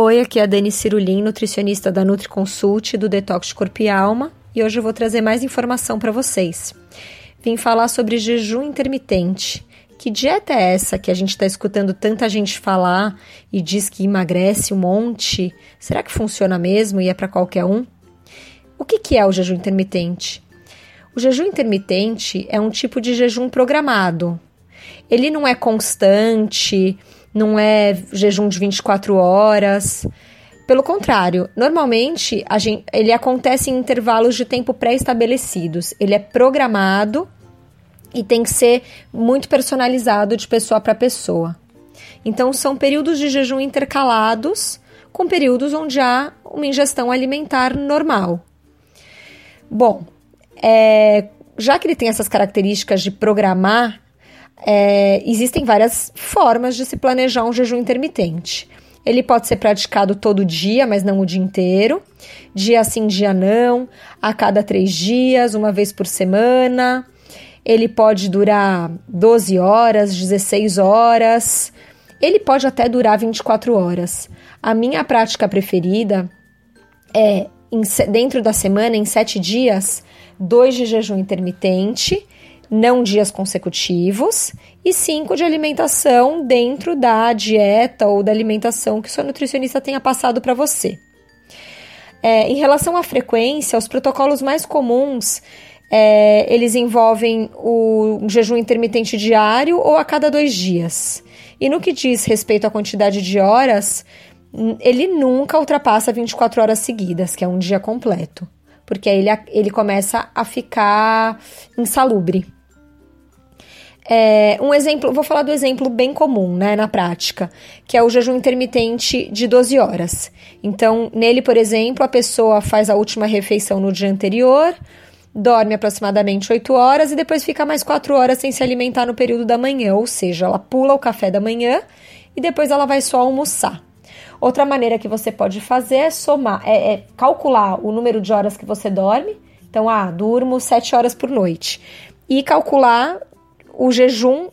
Oi, aqui é a Dani Cirulim, nutricionista da NutriConsult do Detox Corpo e Alma, e hoje eu vou trazer mais informação para vocês. Vim falar sobre jejum intermitente. Que dieta é essa que a gente está escutando tanta gente falar e diz que emagrece um monte? Será que funciona mesmo e é para qualquer um? O que, que é o jejum intermitente? O jejum intermitente é um tipo de jejum programado. Ele não é constante, não é jejum de 24 horas. Pelo contrário, normalmente gente, ele acontece em intervalos de tempo pré-estabelecidos. Ele é programado e tem que ser muito personalizado de pessoa para pessoa. Então, são períodos de jejum intercalados com períodos onde há uma ingestão alimentar normal. Bom, é, já que ele tem essas características de programar é, existem várias formas de se planejar um jejum intermitente. Ele pode ser praticado todo dia, mas não o dia inteiro. Dia sim, dia não. A cada três dias, uma vez por semana. Ele pode durar 12 horas, 16 horas. Ele pode até durar 24 horas. A minha prática preferida é, dentro da semana, em sete dias, dois de jejum intermitente não dias consecutivos, e cinco de alimentação dentro da dieta ou da alimentação que sua nutricionista tenha passado para você. É, em relação à frequência, os protocolos mais comuns é, eles envolvem o jejum intermitente diário ou a cada dois dias. E no que diz respeito à quantidade de horas, ele nunca ultrapassa 24 horas seguidas, que é um dia completo, porque aí ele, ele começa a ficar insalubre. É, um exemplo, vou falar do exemplo bem comum, né, na prática, que é o jejum intermitente de 12 horas. Então, nele, por exemplo, a pessoa faz a última refeição no dia anterior, dorme aproximadamente 8 horas e depois fica mais 4 horas sem se alimentar no período da manhã, ou seja, ela pula o café da manhã e depois ela vai só almoçar. Outra maneira que você pode fazer é somar, é, é calcular o número de horas que você dorme. Então, ah, durmo 7 horas por noite. E calcular o jejum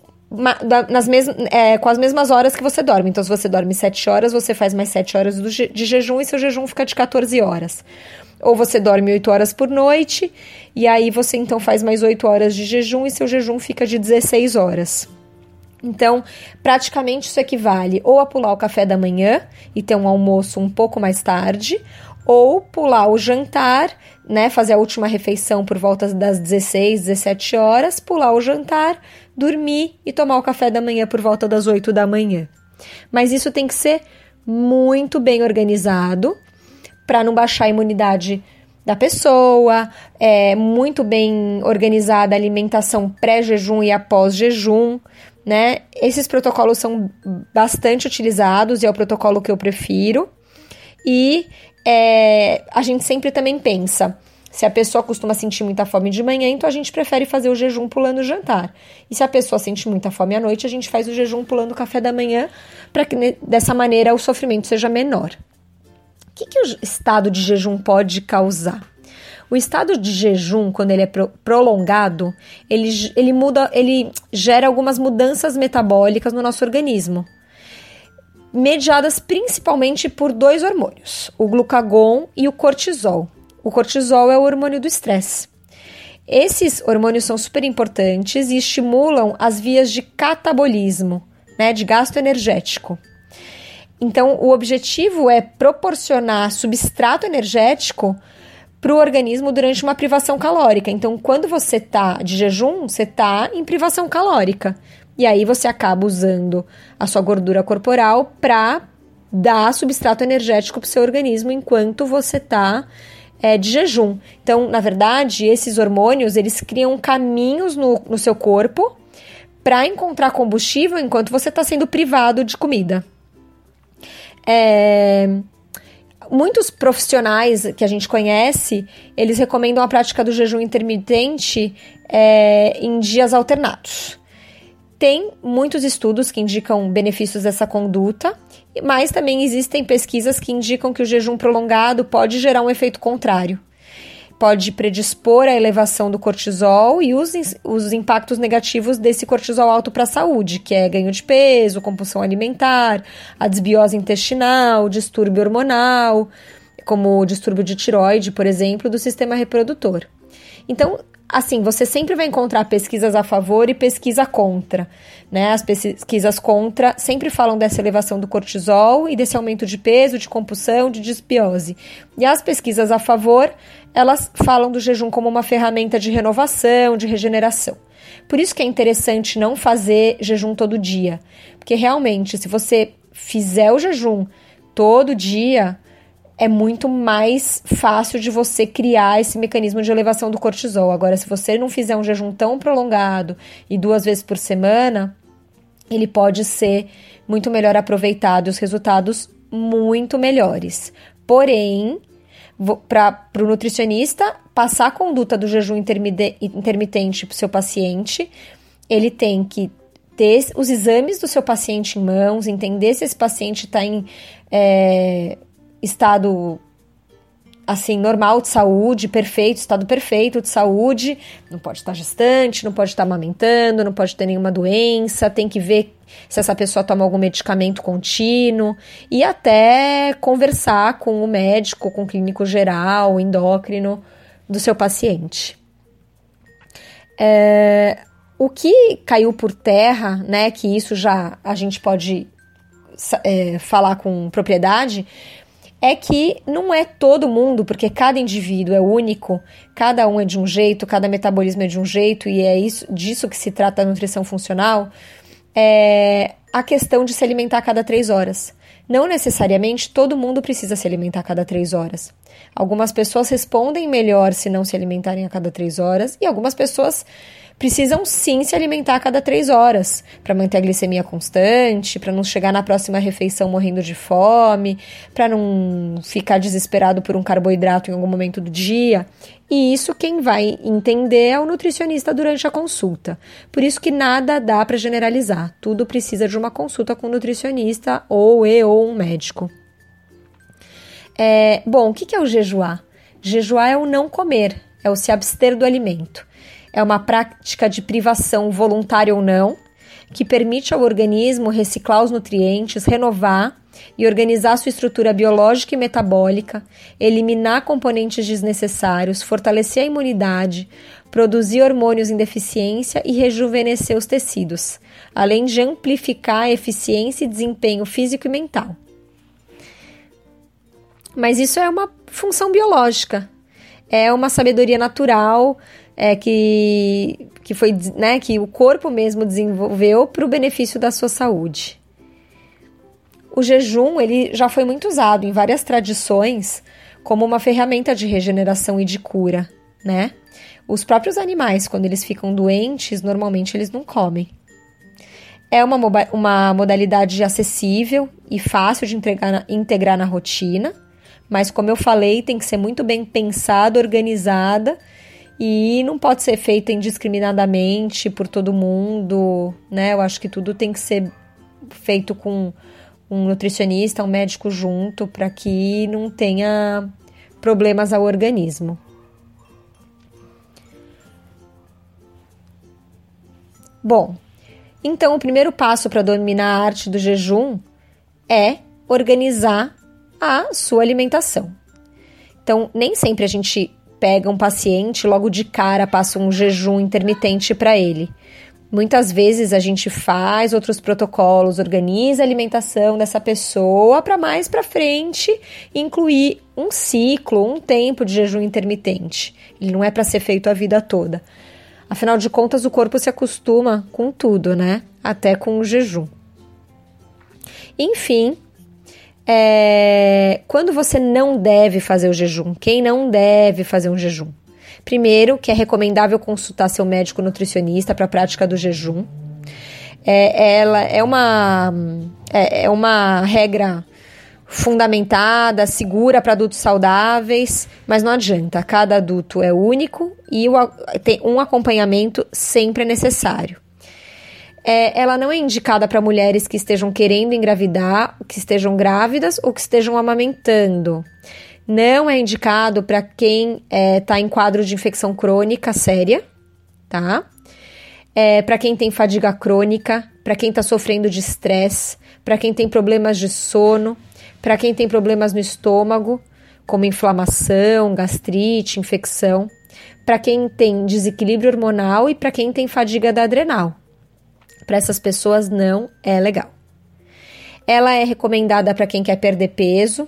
nas mes é, com as mesmas horas que você dorme. Então, se você dorme 7 horas, você faz mais 7 horas je de jejum e seu jejum fica de 14 horas. Ou você dorme 8 horas por noite, e aí você então faz mais 8 horas de jejum e seu jejum fica de 16 horas. Então, praticamente isso equivale ou a pular o café da manhã e ter um almoço um pouco mais tarde, ou pular o jantar, né, fazer a última refeição por volta das 16, 17 horas, pular o jantar, dormir e tomar o café da manhã por volta das 8 da manhã. Mas isso tem que ser muito bem organizado para não baixar a imunidade da pessoa, é muito bem organizada a alimentação pré-jejum e após-jejum, né? Esses protocolos são bastante utilizados e é o protocolo que eu prefiro. E é, a gente sempre também pensa. Se a pessoa costuma sentir muita fome de manhã, então a gente prefere fazer o jejum pulando o jantar. E se a pessoa sente muita fome à noite, a gente faz o jejum pulando o café da manhã, para que dessa maneira o sofrimento seja menor. O que, que o estado de jejum pode causar? O estado de jejum, quando ele é pro prolongado, ele, ele muda, ele gera algumas mudanças metabólicas no nosso organismo mediadas principalmente por dois hormônios, o glucagon e o cortisol. O cortisol é o hormônio do estresse. Esses hormônios são super importantes e estimulam as vias de catabolismo, né, de gasto energético. Então, o objetivo é proporcionar substrato energético para o organismo durante uma privação calórica. Então, quando você está de jejum, você está em privação calórica. E aí você acaba usando a sua gordura corporal para dar substrato energético para o seu organismo enquanto você está é, de jejum. Então, na verdade, esses hormônios eles criam caminhos no, no seu corpo para encontrar combustível enquanto você está sendo privado de comida. É, muitos profissionais que a gente conhece, eles recomendam a prática do jejum intermitente é, em dias alternados. Tem muitos estudos que indicam benefícios dessa conduta, mas também existem pesquisas que indicam que o jejum prolongado pode gerar um efeito contrário. Pode predispor à elevação do cortisol e os, os impactos negativos desse cortisol alto para a saúde, que é ganho de peso, compulsão alimentar, a desbiose intestinal, distúrbio hormonal, como o distúrbio de tiroide, por exemplo, do sistema reprodutor. Então, assim, você sempre vai encontrar pesquisas a favor e pesquisa contra, né? As pesquisas contra sempre falam dessa elevação do cortisol e desse aumento de peso, de compulsão, de desbiose. E as pesquisas a favor, elas falam do jejum como uma ferramenta de renovação, de regeneração. Por isso que é interessante não fazer jejum todo dia, porque realmente, se você fizer o jejum todo dia, é muito mais fácil de você criar esse mecanismo de elevação do cortisol. Agora, se você não fizer um jejum tão prolongado e duas vezes por semana, ele pode ser muito melhor aproveitado e os resultados muito melhores. Porém, para o nutricionista passar a conduta do jejum intermitente para o seu paciente, ele tem que ter os exames do seu paciente em mãos, entender se esse paciente está em é, estado assim normal de saúde, perfeito, estado perfeito de saúde, não pode estar gestante, não pode estar amamentando, não pode ter nenhuma doença, tem que ver se essa pessoa toma algum medicamento contínuo e até conversar com o médico, com o clínico geral, endócrino do seu paciente. É, o que caiu por terra, né, que isso já a gente pode é, falar com propriedade, é que não é todo mundo, porque cada indivíduo é único, cada um é de um jeito, cada metabolismo é de um jeito, e é isso, disso que se trata a nutrição funcional, é a questão de se alimentar a cada três horas. Não necessariamente todo mundo precisa se alimentar a cada três horas. Algumas pessoas respondem melhor se não se alimentarem a cada três horas, e algumas pessoas precisam sim se alimentar a cada três horas para manter a glicemia constante, para não chegar na próxima refeição morrendo de fome, para não ficar desesperado por um carboidrato em algum momento do dia. E isso quem vai entender é o nutricionista durante a consulta. Por isso que nada dá para generalizar. Tudo precisa de uma consulta com um nutricionista ou e ou um médico. É, bom, o que é o jejuar? Jejuar é o não comer, é o se abster do alimento é uma prática de privação voluntária ou não, que permite ao organismo reciclar os nutrientes, renovar e organizar sua estrutura biológica e metabólica, eliminar componentes desnecessários, fortalecer a imunidade, produzir hormônios em deficiência e rejuvenescer os tecidos, além de amplificar a eficiência e desempenho físico e mental. Mas isso é uma função biológica, é uma sabedoria natural é, que, que foi né, que o corpo mesmo desenvolveu para o benefício da sua saúde. O jejum ele já foi muito usado em várias tradições como uma ferramenta de regeneração e de cura, né? Os próprios animais, quando eles ficam doentes, normalmente eles não comem. É uma, uma modalidade acessível e fácil de entregar, integrar na rotina, mas como eu falei, tem que ser muito bem pensada, organizada e não pode ser feita indiscriminadamente por todo mundo, né? Eu acho que tudo tem que ser feito com um nutricionista, um médico junto, para que não tenha problemas ao organismo. Bom, então o primeiro passo para dominar a arte do jejum é organizar a sua alimentação. Então, nem sempre a gente pega um paciente logo de cara passa um jejum intermitente para ele. Muitas vezes a gente faz outros protocolos, organiza a alimentação dessa pessoa para mais para frente incluir um ciclo, um tempo de jejum intermitente. Ele não é para ser feito a vida toda. Afinal de contas, o corpo se acostuma com tudo, né? Até com o jejum. Enfim, é, quando você não deve fazer o jejum? Quem não deve fazer um jejum? Primeiro, que é recomendável consultar seu médico nutricionista para a prática do jejum. É, ela é uma, é, é uma regra fundamentada, segura para adultos saudáveis, mas não adianta, cada adulto é único e o, tem um acompanhamento sempre é necessário. É, ela não é indicada para mulheres que estejam querendo engravidar, que estejam grávidas ou que estejam amamentando. Não é indicado para quem está é, em quadro de infecção crônica séria, tá? É, para quem tem fadiga crônica, para quem está sofrendo de estresse, para quem tem problemas de sono, para quem tem problemas no estômago, como inflamação, gastrite, infecção, para quem tem desequilíbrio hormonal e para quem tem fadiga da adrenal. Para essas pessoas não é legal. Ela é recomendada para quem quer perder peso,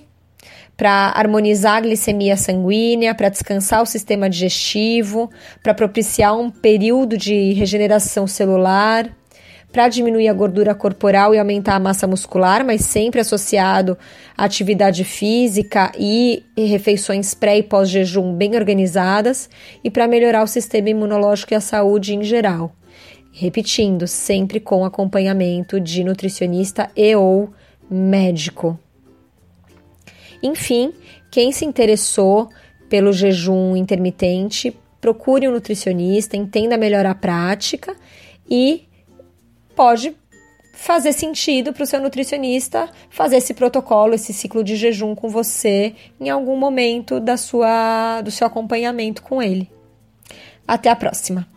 para harmonizar a glicemia sanguínea, para descansar o sistema digestivo, para propiciar um período de regeneração celular, para diminuir a gordura corporal e aumentar a massa muscular, mas sempre associado à atividade física e refeições pré e pós-jejum bem organizadas, e para melhorar o sistema imunológico e a saúde em geral. Repetindo, sempre com acompanhamento de nutricionista e ou médico. Enfim, quem se interessou pelo jejum intermitente, procure um nutricionista, entenda melhor a prática e pode fazer sentido para o seu nutricionista fazer esse protocolo, esse ciclo de jejum com você em algum momento da sua, do seu acompanhamento com ele. Até a próxima!